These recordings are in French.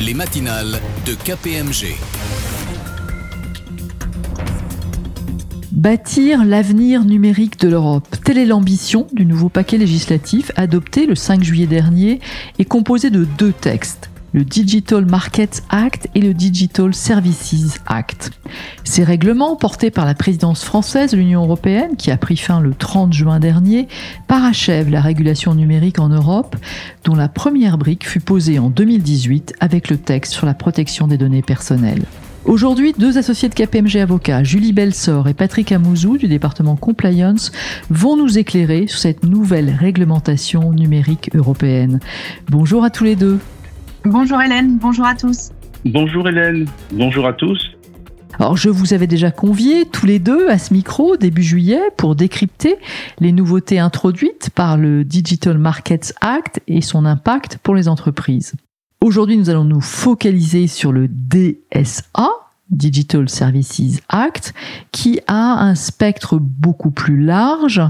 les matinales de KPMG. Bâtir l'avenir numérique de l'Europe. Telle est l'ambition du nouveau paquet législatif adopté le 5 juillet dernier et composé de deux textes le Digital Markets Act et le Digital Services Act. Ces règlements, portés par la présidence française de l'Union européenne, qui a pris fin le 30 juin dernier, parachèvent la régulation numérique en Europe, dont la première brique fut posée en 2018 avec le texte sur la protection des données personnelles. Aujourd'hui, deux associés de KPMG Avocats, Julie Belsor et Patrick Amouzou du département Compliance, vont nous éclairer sur cette nouvelle réglementation numérique européenne. Bonjour à tous les deux. Bonjour Hélène, bonjour à tous. Bonjour Hélène, bonjour à tous. Alors je vous avais déjà convié tous les deux à ce micro début juillet pour décrypter les nouveautés introduites par le Digital Markets Act et son impact pour les entreprises. Aujourd'hui nous allons nous focaliser sur le DSA, Digital Services Act, qui a un spectre beaucoup plus large.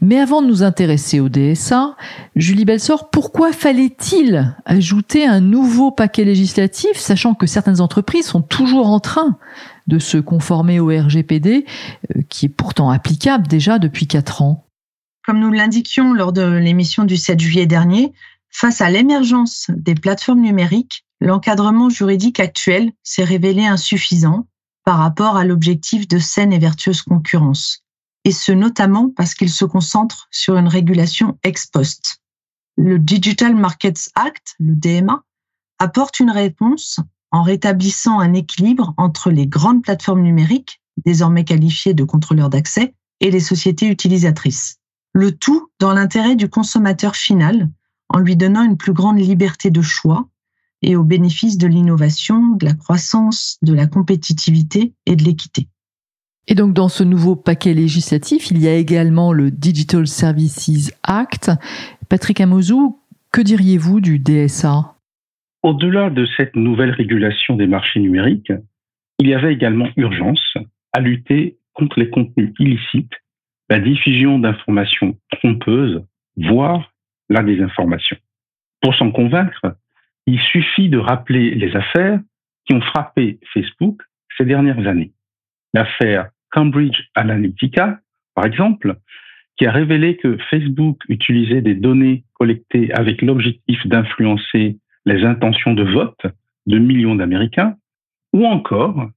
Mais avant de nous intéresser au DSA, Julie Belsor, pourquoi fallait-il ajouter un nouveau paquet législatif, sachant que certaines entreprises sont toujours en train de se conformer au RGPD, euh, qui est pourtant applicable déjà depuis quatre ans? Comme nous l'indiquions lors de l'émission du 7 juillet dernier, face à l'émergence des plateformes numériques, l'encadrement juridique actuel s'est révélé insuffisant par rapport à l'objectif de saine et vertueuse concurrence, et ce notamment parce qu'il se concentre sur une régulation ex post. Le Digital Markets Act, le DMA, apporte une réponse en rétablissant un équilibre entre les grandes plateformes numériques, désormais qualifiées de contrôleurs d'accès, et les sociétés utilisatrices. Le tout dans l'intérêt du consommateur final, en lui donnant une plus grande liberté de choix et au bénéfice de l'innovation, de la croissance, de la compétitivité et de l'équité. Et donc dans ce nouveau paquet législatif, il y a également le Digital Services Act. Patrick Amozou, que diriez-vous du DSA Au-delà de cette nouvelle régulation des marchés numériques, il y avait également urgence à lutter contre les contenus illicites, la diffusion d'informations trompeuses, voire la désinformation. Pour s'en convaincre, il suffit de rappeler les affaires qui ont frappé Facebook ces dernières années. L'affaire Cambridge Analytica, par exemple, qui a révélé que Facebook utilisait des données collectées avec l'objectif d'influencer les intentions de vote de millions d'Américains, ou encore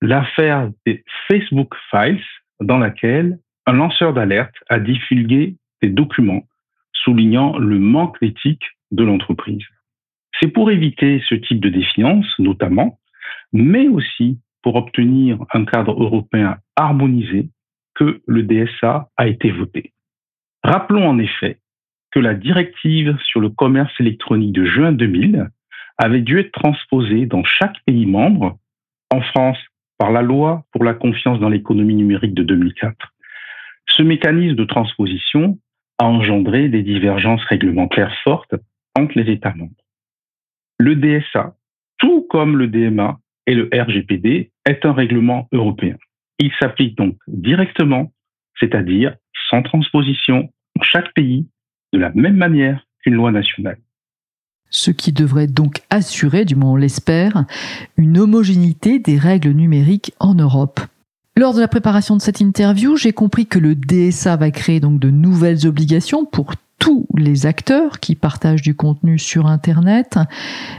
l'affaire des Facebook Files, dans laquelle un lanceur d'alerte a divulgué des documents soulignant le manque d'éthique de l'entreprise. C'est pour éviter ce type de défiance, notamment, mais aussi pour obtenir un cadre européen harmonisé que le DSA a été voté. Rappelons en effet que la directive sur le commerce électronique de juin 2000 avait dû être transposée dans chaque pays membre, en France par la loi pour la confiance dans l'économie numérique de 2004. Ce mécanisme de transposition a engendré des divergences réglementaires fortes entre les États membres. Le DSA, tout comme le DMA et le RGPD, est un règlement européen. Il s'applique donc directement, c'est-à-dire sans transposition dans chaque pays, de la même manière qu'une loi nationale. Ce qui devrait donc assurer, du moins on l'espère, une homogénéité des règles numériques en Europe. Lors de la préparation de cette interview, j'ai compris que le DSA va créer donc de nouvelles obligations pour tous les acteurs qui partagent du contenu sur Internet.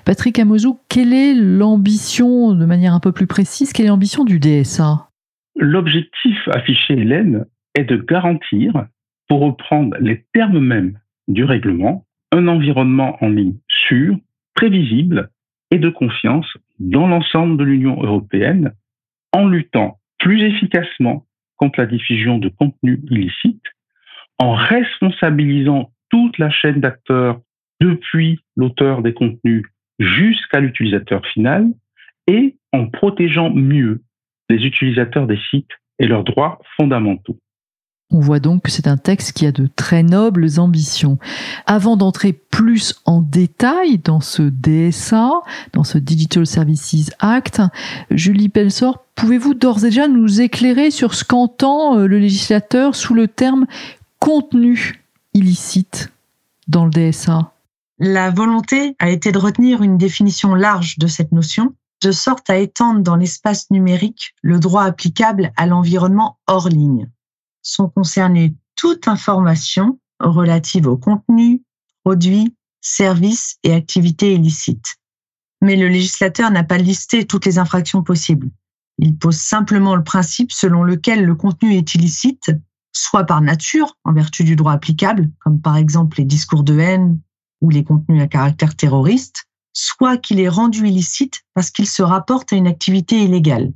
Patrick Amozou, quelle est l'ambition, de manière un peu plus précise, quelle est l'ambition du DSA L'objectif affiché, Hélène, est de garantir, pour reprendre les termes mêmes du règlement, un environnement en ligne sûr, prévisible et de confiance dans l'ensemble de l'Union européenne en luttant plus efficacement contre la diffusion de contenus illicites en responsabilisant toute la chaîne d'acteurs depuis l'auteur des contenus jusqu'à l'utilisateur final et en protégeant mieux les utilisateurs des sites et leurs droits fondamentaux. On voit donc que c'est un texte qui a de très nobles ambitions. Avant d'entrer plus en détail dans ce DSA, dans ce Digital Services Act, Julie Pelsor, pouvez-vous d'ores et déjà nous éclairer sur ce qu'entend euh, le législateur sous le terme contenu illicite dans le DSA La volonté a été de retenir une définition large de cette notion, de sorte à étendre dans l'espace numérique le droit applicable à l'environnement hors ligne. Sont concernées toute information relative au contenu, produits, services et activités illicites. Mais le législateur n'a pas listé toutes les infractions possibles. Il pose simplement le principe selon lequel le contenu est illicite, soit par nature, en vertu du droit applicable, comme par exemple les discours de haine ou les contenus à caractère terroriste, soit qu'il est rendu illicite parce qu'il se rapporte à une activité illégale.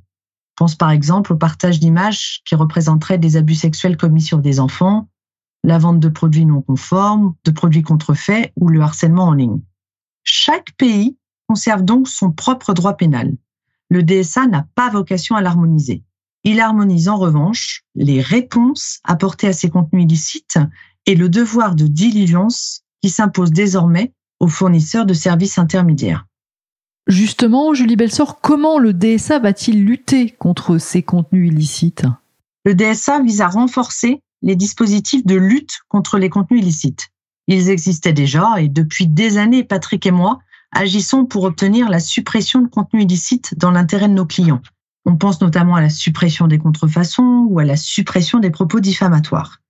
Pense par exemple au partage d'images qui représenteraient des abus sexuels commis sur des enfants, la vente de produits non conformes, de produits contrefaits ou le harcèlement en ligne. Chaque pays conserve donc son propre droit pénal. Le DSA n'a pas vocation à l'harmoniser. Il harmonise en revanche les réponses apportées à ces contenus illicites et le devoir de diligence qui s'impose désormais aux fournisseurs de services intermédiaires. Justement, Julie Belsor, comment le DSA va-t-il lutter contre ces contenus illicites? Le DSA vise à renforcer les dispositifs de lutte contre les contenus illicites. Ils existaient déjà et depuis des années, Patrick et moi agissons pour obtenir la suppression de contenus illicites dans l'intérêt de nos clients. On pense notamment à la suppression des contrefaçons ou à la suppression des propos diffamatoires.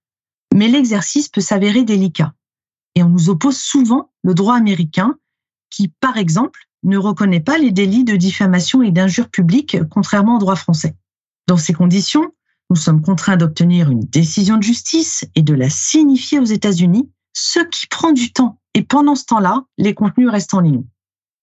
Mais l'exercice peut s'avérer délicat et on nous oppose souvent le droit américain qui, par exemple, ne reconnaît pas les délits de diffamation et d'injure publique, contrairement au droit français. Dans ces conditions, nous sommes contraints d'obtenir une décision de justice et de la signifier aux États-Unis, ce qui prend du temps. Et pendant ce temps-là, les contenus restent en ligne.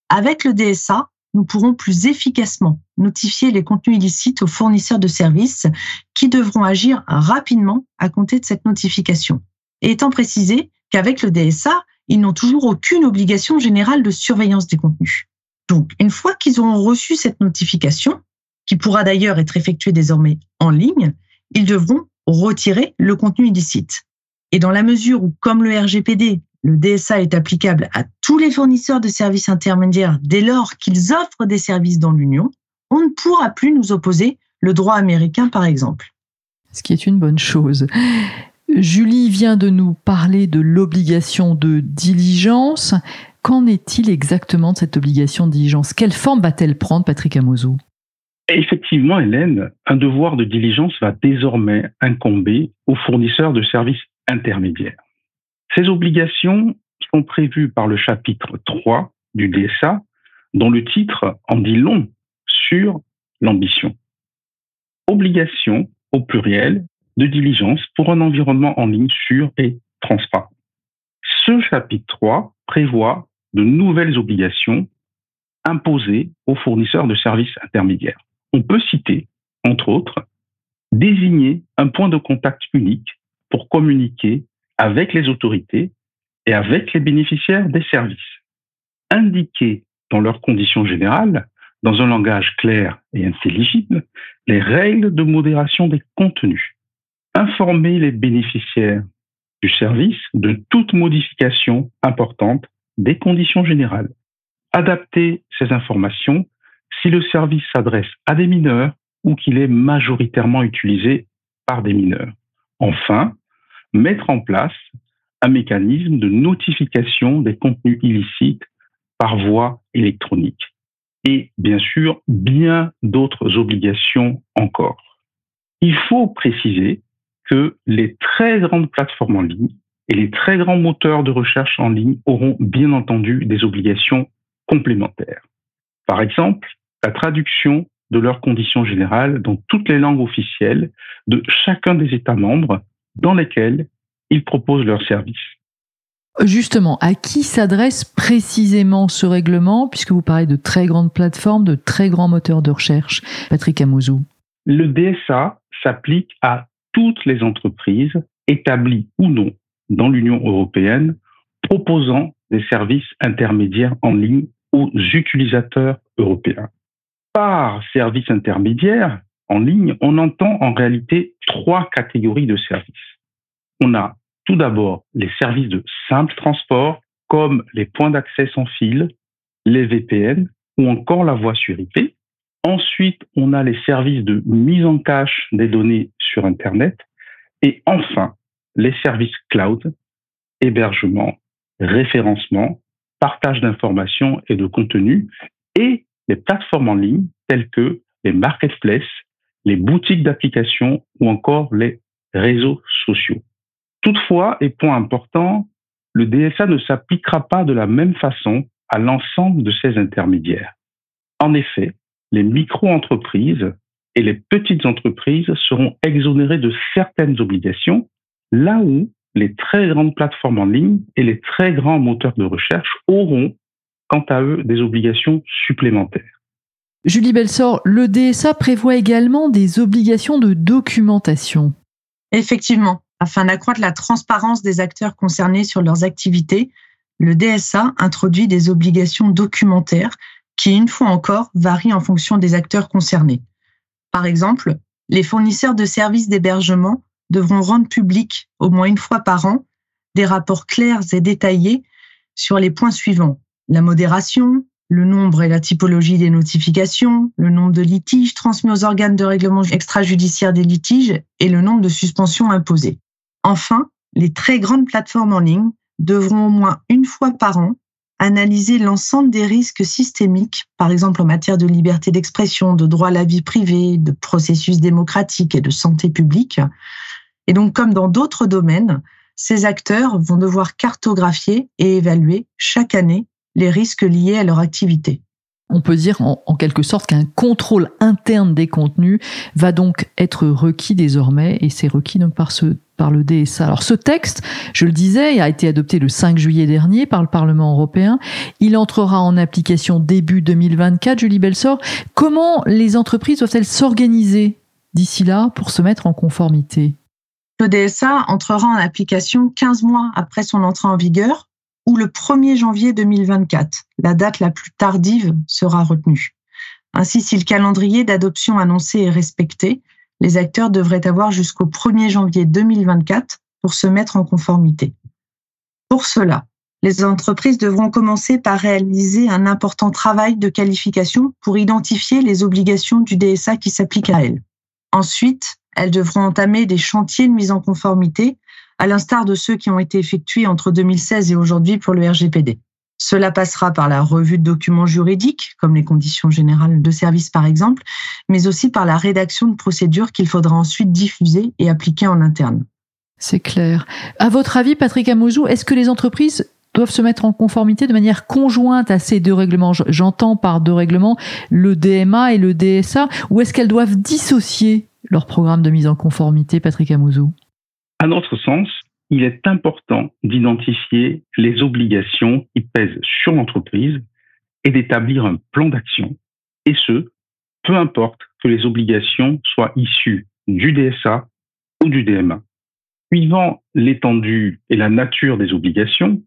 Avec le DSA, nous pourrons plus efficacement notifier les contenus illicites aux fournisseurs de services qui devront agir rapidement à compter de cette notification. Et étant précisé qu'avec le DSA, ils n'ont toujours aucune obligation générale de surveillance des contenus. Donc, une fois qu'ils auront reçu cette notification, qui pourra d'ailleurs être effectuée désormais en ligne, ils devront retirer le contenu illicite. Et dans la mesure où, comme le RGPD, le DSA est applicable à tous les fournisseurs de services intermédiaires dès lors qu'ils offrent des services dans l'Union, on ne pourra plus nous opposer le droit américain, par exemple. Ce qui est une bonne chose. Julie vient de nous parler de l'obligation de diligence. Qu'en est-il exactement de cette obligation de diligence? Quelle forme va-t-elle prendre, Patrick Amouzou Effectivement, Hélène, un devoir de diligence va désormais incomber aux fournisseurs de services intermédiaires. Ces obligations sont prévues par le chapitre 3 du DSA, dont le titre en dit long sur l'ambition. Obligation au pluriel de diligence pour un environnement en ligne sûr et transparent. Ce chapitre 3 prévoit de nouvelles obligations imposées aux fournisseurs de services intermédiaires. On peut citer, entre autres, désigner un point de contact unique pour communiquer avec les autorités et avec les bénéficiaires des services. Indiquer dans leurs conditions générales, dans un langage clair et intelligible, les règles de modération des contenus informer les bénéficiaires du service de toute modification importante des conditions générales. Adapter ces informations si le service s'adresse à des mineurs ou qu'il est majoritairement utilisé par des mineurs. Enfin, mettre en place un mécanisme de notification des contenus illicites par voie électronique. Et bien sûr, bien d'autres obligations encore. Il faut préciser que les très grandes plateformes en ligne et les très grands moteurs de recherche en ligne auront bien entendu des obligations complémentaires. Par exemple, la traduction de leurs conditions générales dans toutes les langues officielles de chacun des États membres dans lesquels ils proposent leurs services. Justement, à qui s'adresse précisément ce règlement, puisque vous parlez de très grandes plateformes, de très grands moteurs de recherche Patrick Amouzou? Le DSA s'applique à toutes les entreprises, établies ou non dans l'Union européenne, proposant des services intermédiaires en ligne aux utilisateurs européens. Par services intermédiaires en ligne, on entend en réalité trois catégories de services. On a tout d'abord les services de simple transport, comme les points d'accès sans fil, les VPN ou encore la voie sur IP. Ensuite, on a les services de mise en cache des données sur Internet. Et enfin, les services cloud, hébergement, référencement partage d'informations et de contenus, et les plateformes en ligne telles que les marketplaces, les boutiques d'applications ou encore les réseaux sociaux. Toutefois, et point important, le DSA ne s'appliquera pas de la même façon à l'ensemble de ces intermédiaires. En effet, les micro-entreprises et les petites entreprises seront exonérées de certaines obligations, là où les très grandes plateformes en ligne et les très grands moteurs de recherche auront, quant à eux, des obligations supplémentaires. Julie Belsor, le DSA prévoit également des obligations de documentation. Effectivement, afin d'accroître la transparence des acteurs concernés sur leurs activités, le DSA introduit des obligations documentaires qui, une fois encore, varient en fonction des acteurs concernés. Par exemple, les fournisseurs de services d'hébergement devront rendre public, au moins une fois par an, des rapports clairs et détaillés sur les points suivants. La modération, le nombre et la typologie des notifications, le nombre de litiges transmis aux organes de règlement extrajudiciaire des litiges et le nombre de suspensions imposées. Enfin, les très grandes plateformes en ligne devront au moins une fois par an analyser l'ensemble des risques systémiques, par exemple en matière de liberté d'expression, de droit à la vie privée, de processus démocratique et de santé publique. Et donc, comme dans d'autres domaines, ces acteurs vont devoir cartographier et évaluer chaque année les risques liés à leur activité. On peut dire en, quelque sorte qu'un contrôle interne des contenus va donc être requis désormais et c'est requis donc par par le DSA. Alors ce texte, je le disais, a été adopté le 5 juillet dernier par le Parlement européen. Il entrera en application début 2024. Julie Belsor, comment les entreprises doivent-elles s'organiser d'ici là pour se mettre en conformité? Le DSA entrera en application 15 mois après son entrée en vigueur ou le 1er janvier 2024. La date la plus tardive sera retenue. Ainsi, si le calendrier d'adoption annoncé est respecté, les acteurs devraient avoir jusqu'au 1er janvier 2024 pour se mettre en conformité. Pour cela, les entreprises devront commencer par réaliser un important travail de qualification pour identifier les obligations du DSA qui s'appliquent à elles. Ensuite, elles devront entamer des chantiers de mise en conformité à l'instar de ceux qui ont été effectués entre 2016 et aujourd'hui pour le RGPD. Cela passera par la revue de documents juridiques, comme les conditions générales de service par exemple, mais aussi par la rédaction de procédures qu'il faudra ensuite diffuser et appliquer en interne. C'est clair. À votre avis, Patrick Amouzou, est-ce que les entreprises doivent se mettre en conformité de manière conjointe à ces deux règlements? J'entends par deux règlements le DMA et le DSA, ou est-ce qu'elles doivent dissocier leur programme de mise en conformité, Patrick Amouzou? À notre sens, il est important d'identifier les obligations qui pèsent sur l'entreprise et d'établir un plan d'action, et ce, peu importe que les obligations soient issues du DSA ou du DMA. Suivant l'étendue et la nature des obligations,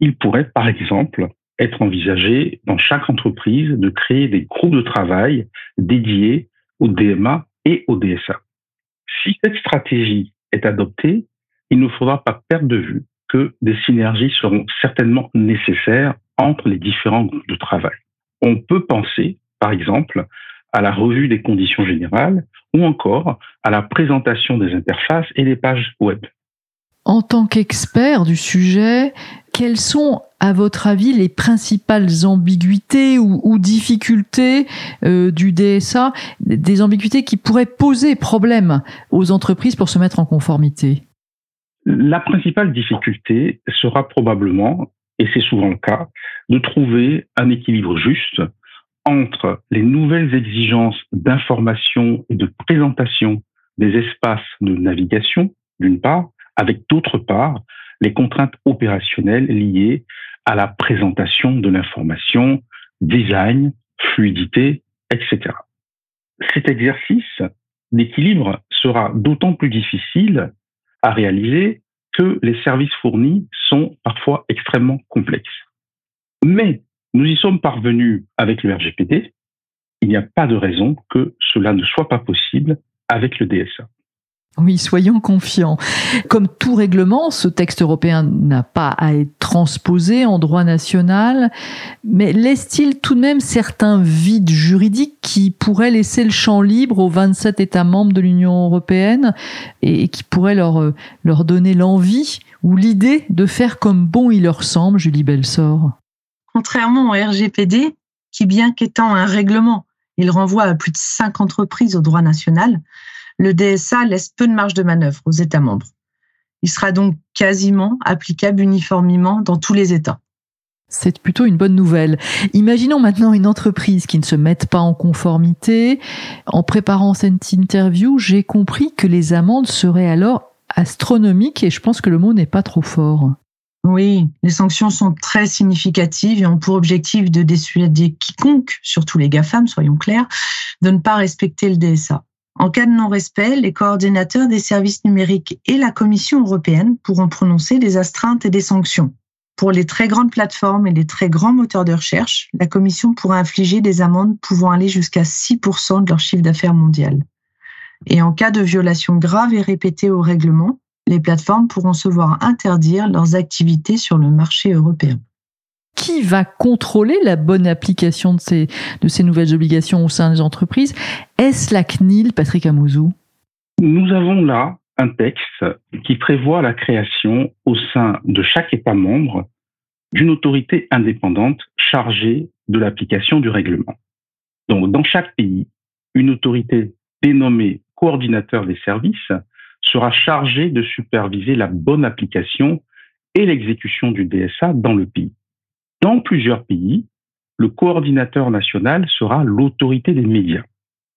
il pourrait, par exemple, être envisagé dans chaque entreprise de créer des groupes de travail dédiés au DMA et au DSA. Si cette stratégie est adopté, il ne faudra pas perdre de vue que des synergies seront certainement nécessaires entre les différents groupes de travail. On peut penser, par exemple, à la revue des conditions générales ou encore à la présentation des interfaces et des pages web. En tant qu'expert du sujet, quelles sont, à votre avis, les principales ambiguïtés ou, difficultés euh, du DSA, des ambiguïtés qui pourraient poser problème aux entreprises pour se mettre en conformité? La principale difficulté sera probablement, et c'est souvent le cas, de trouver un équilibre juste entre les nouvelles exigences d'information et de présentation des espaces de navigation, d'une part, avec d'autre part les contraintes opérationnelles liées à la présentation de l'information, design, fluidité, etc. Cet exercice d'équilibre sera d'autant plus difficile à réaliser que les services fournis sont parfois extrêmement complexes. Mais nous y sommes parvenus avec le RGPD. Il n'y a pas de raison que cela ne soit pas possible avec le DSA. Oui, soyons confiants. Comme tout règlement, ce texte européen n'a pas à être transposé en droit national, mais laisse-t-il tout de même certains vides juridiques qui pourraient laisser le champ libre aux 27 États membres de l'Union européenne et qui pourraient leur, euh, leur donner l'envie ou l'idée de faire comme bon il leur semble, Julie Belsor? Contrairement au RGPD, qui bien qu'étant un règlement, il renvoie à plus de cinq entreprises au droit national, le DSA laisse peu de marge de manœuvre aux États membres. Il sera donc quasiment applicable uniformément dans tous les États. C'est plutôt une bonne nouvelle. Imaginons maintenant une entreprise qui ne se mette pas en conformité. En préparant cette interview, j'ai compris que les amendes seraient alors astronomiques et je pense que le mot n'est pas trop fort. Oui, les sanctions sont très significatives et ont pour objectif de dissuader quiconque, surtout les GAFAM, soyons clairs, de ne pas respecter le DSA. En cas de non-respect, les coordinateurs des services numériques et la Commission européenne pourront prononcer des astreintes et des sanctions. Pour les très grandes plateformes et les très grands moteurs de recherche, la Commission pourra infliger des amendes pouvant aller jusqu'à 6% de leur chiffre d'affaires mondial. Et en cas de violation grave et répétée au règlement, les plateformes pourront se voir interdire leurs activités sur le marché européen. Qui va contrôler la bonne application de ces, nouvelles obligations au sein des entreprises? Est-ce la CNIL, Patrick Amouzou? Nous avons là un texte qui prévoit la création au sein de chaque État membre d'une autorité indépendante chargée de l'application du règlement. Donc, dans chaque pays, une autorité dénommée coordinateur des services sera chargé de superviser la bonne application et l'exécution du DSA dans le pays. Dans plusieurs pays, le coordinateur national sera l'autorité des médias.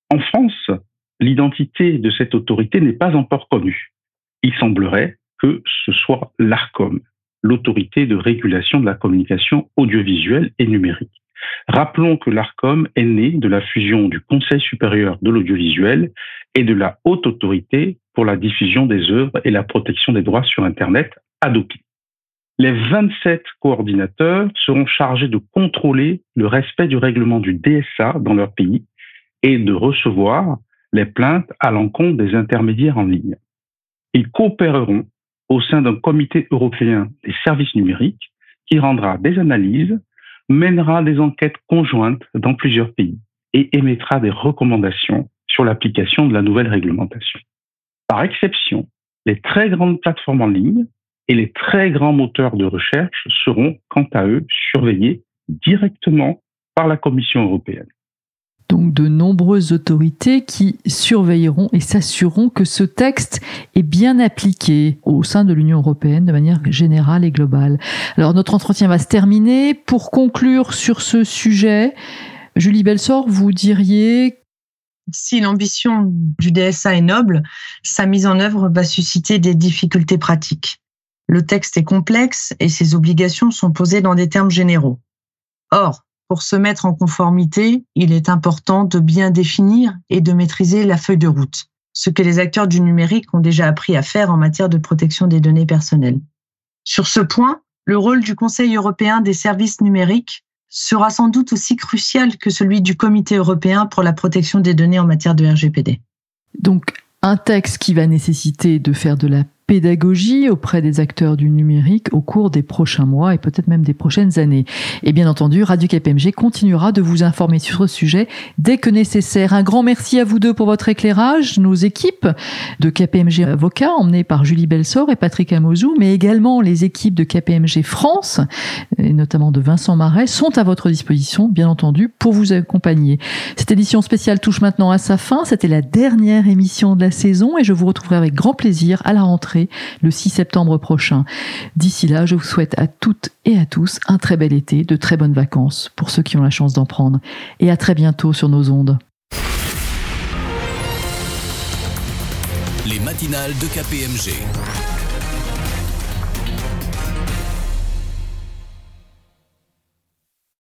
En France, l'identité de cette autorité n'est pas encore connue. Il semblerait que ce soit l'ARCOM, l'autorité de régulation de la communication audiovisuelle et numérique. Rappelons que l'ARCOM est né de la fusion du Conseil supérieur de l'audiovisuel et de la Haute Autorité pour la diffusion des œuvres et la protection des droits sur Internet, ADOPI. Les 27 coordinateurs seront chargés de contrôler le respect du règlement du DSA dans leur pays et de recevoir les plaintes à l'encontre des intermédiaires en ligne. Ils coopéreront au sein d'un comité européen des services numériques qui rendra des analyses, mènera des enquêtes conjointes dans plusieurs pays et émettra des recommandations sur l'application de la nouvelle réglementation. Par exception, les très grandes plateformes en ligne et les très grands moteurs de recherche seront, quant à eux, surveillés directement par la Commission européenne. Donc de nombreuses autorités qui surveilleront et s'assureront que ce texte est bien appliqué au sein de l'Union européenne de manière générale et globale. Alors notre entretien va se terminer. Pour conclure sur ce sujet, Julie Belsor, vous diriez si l'ambition du DSA est noble, sa mise en œuvre va susciter des difficultés pratiques. Le texte est complexe et ses obligations sont posées dans des termes généraux. Or, pour se mettre en conformité, il est important de bien définir et de maîtriser la feuille de route, ce que les acteurs du numérique ont déjà appris à faire en matière de protection des données personnelles. Sur ce point, le rôle du Conseil européen des services numériques sera sans doute aussi crucial que celui du Comité européen pour la protection des données en matière de RGPD. Donc, un texte qui va nécessiter de faire de la pédagogie auprès des acteurs du numérique au cours des prochains mois et peut-être même des prochaines années. Et bien entendu, Radio KPMG continuera de vous informer sur ce sujet dès que nécessaire. Un grand merci à vous deux pour votre éclairage, nos équipes de KPMG Avocats emmenées par Julie Belsor et Patrick Amozou, mais également les équipes de KPMG France et notamment de Vincent Marais sont à votre disposition, bien entendu, pour vous accompagner. Cette édition spéciale touche maintenant à sa fin. C'était la dernière émission de la saison et je vous retrouverai avec grand plaisir à la rentrée le 6 septembre prochain. D'ici là, je vous souhaite à toutes et à tous un très bel été, de très bonnes vacances pour ceux qui ont la chance d'en prendre. Et à très bientôt sur nos ondes. Les matinales de KPMG.